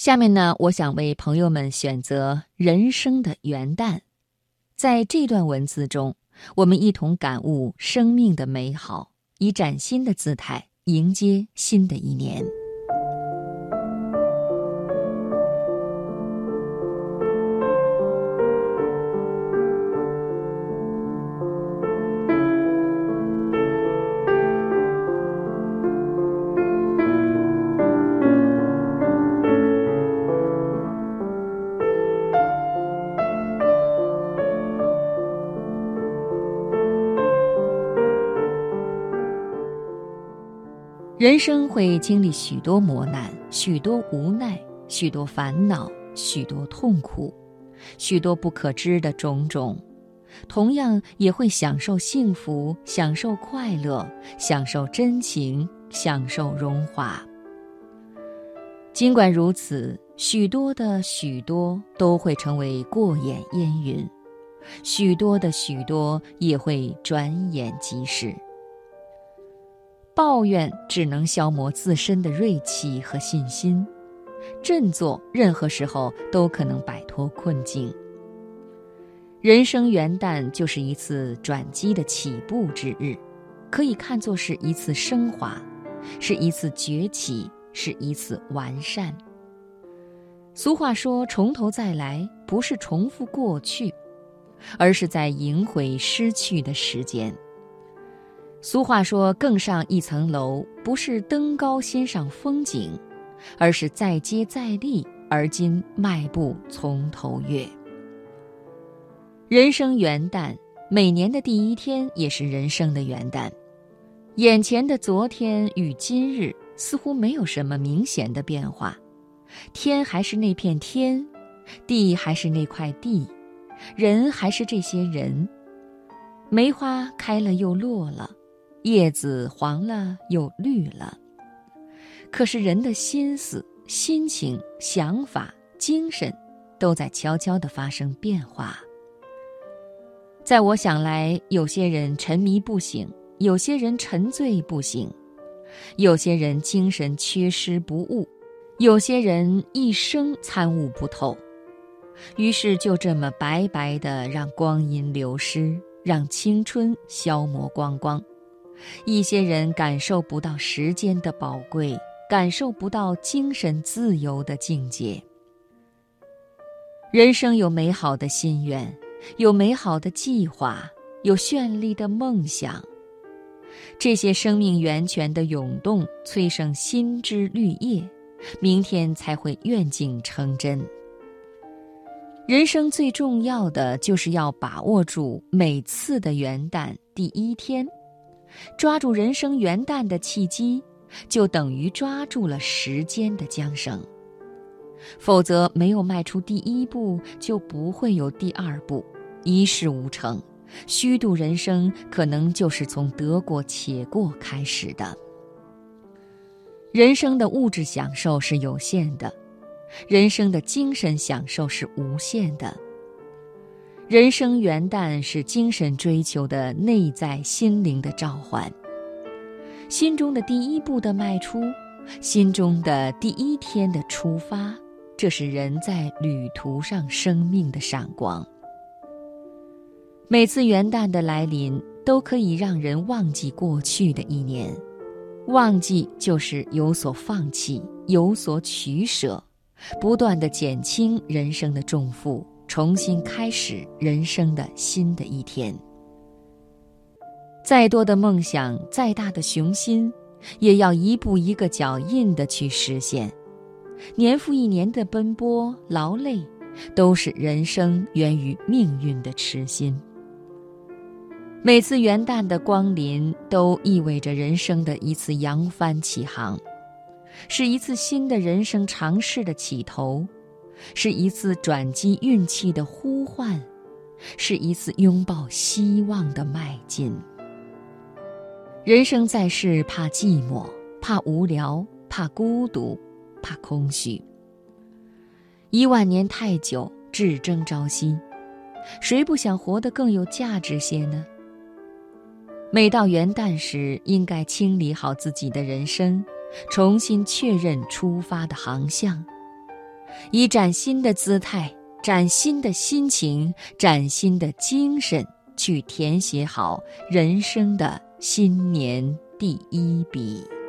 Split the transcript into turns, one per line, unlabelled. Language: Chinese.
下面呢，我想为朋友们选择人生的元旦，在这段文字中，我们一同感悟生命的美好，以崭新的姿态迎接新的一年。人生会经历许多磨难，许多无奈，许多烦恼，许多痛苦，许多不可知的种种，同样也会享受幸福，享受快乐，享受真情，享受荣华。尽管如此，许多的许多都会成为过眼烟云，许多的许多也会转眼即逝。抱怨只能消磨自身的锐气和信心，振作任何时候都可能摆脱困境。人生元旦就是一次转机的起步之日，可以看作是一次升华，是一次崛起，是一次完善。俗话说：“从头再来，不是重复过去，而是在赢回失去的时间。”俗话说：“更上一层楼，不是登高欣赏风景，而是再接再厉，而今迈步从头越。”人生元旦，每年的第一天也是人生的元旦。眼前的昨天与今日似乎没有什么明显的变化，天还是那片天，地还是那块地，人还是这些人。梅花开了又落了。叶子黄了又绿了，可是人的心思、心情、想法、精神，都在悄悄地发生变化。在我想来，有些人沉迷不醒，有些人沉醉不醒，有些人精神缺失不悟，有些人一生参悟不透。于是就这么白白的让光阴流失，让青春消磨光光。一些人感受不到时间的宝贵，感受不到精神自由的境界。人生有美好的心愿，有美好的计划，有绚丽的梦想。这些生命源泉的涌动，催生新枝绿叶，明天才会愿景成真。人生最重要的，就是要把握住每次的元旦第一天。抓住人生元旦的契机，就等于抓住了时间的缰绳。否则，没有迈出第一步，就不会有第二步，一事无成。虚度人生，可能就是从得过且过开始的。人生的物质享受是有限的，人生的精神享受是无限的。人生元旦是精神追求的内在心灵的召唤，心中的第一步的迈出，心中的第一天的出发，这是人在旅途上生命的闪光。每次元旦的来临，都可以让人忘记过去的一年，忘记就是有所放弃，有所取舍，不断的减轻人生的重负。重新开始人生的新的一天。再多的梦想，再大的雄心，也要一步一个脚印的去实现。年复一年的奔波劳累，都是人生源于命运的痴心。每次元旦的光临，都意味着人生的一次扬帆起航，是一次新的人生尝试的起头。是一次转机运气的呼唤，是一次拥抱希望的迈进。人生在世，怕寂寞，怕无聊，怕孤独，怕空虚。一万年太久，至争朝夕，谁不想活得更有价值些呢？每到元旦时，应该清理好自己的人生，重新确认出发的航向。以崭新的姿态、崭新的心情、崭新的精神去填写好人生的新年第一笔。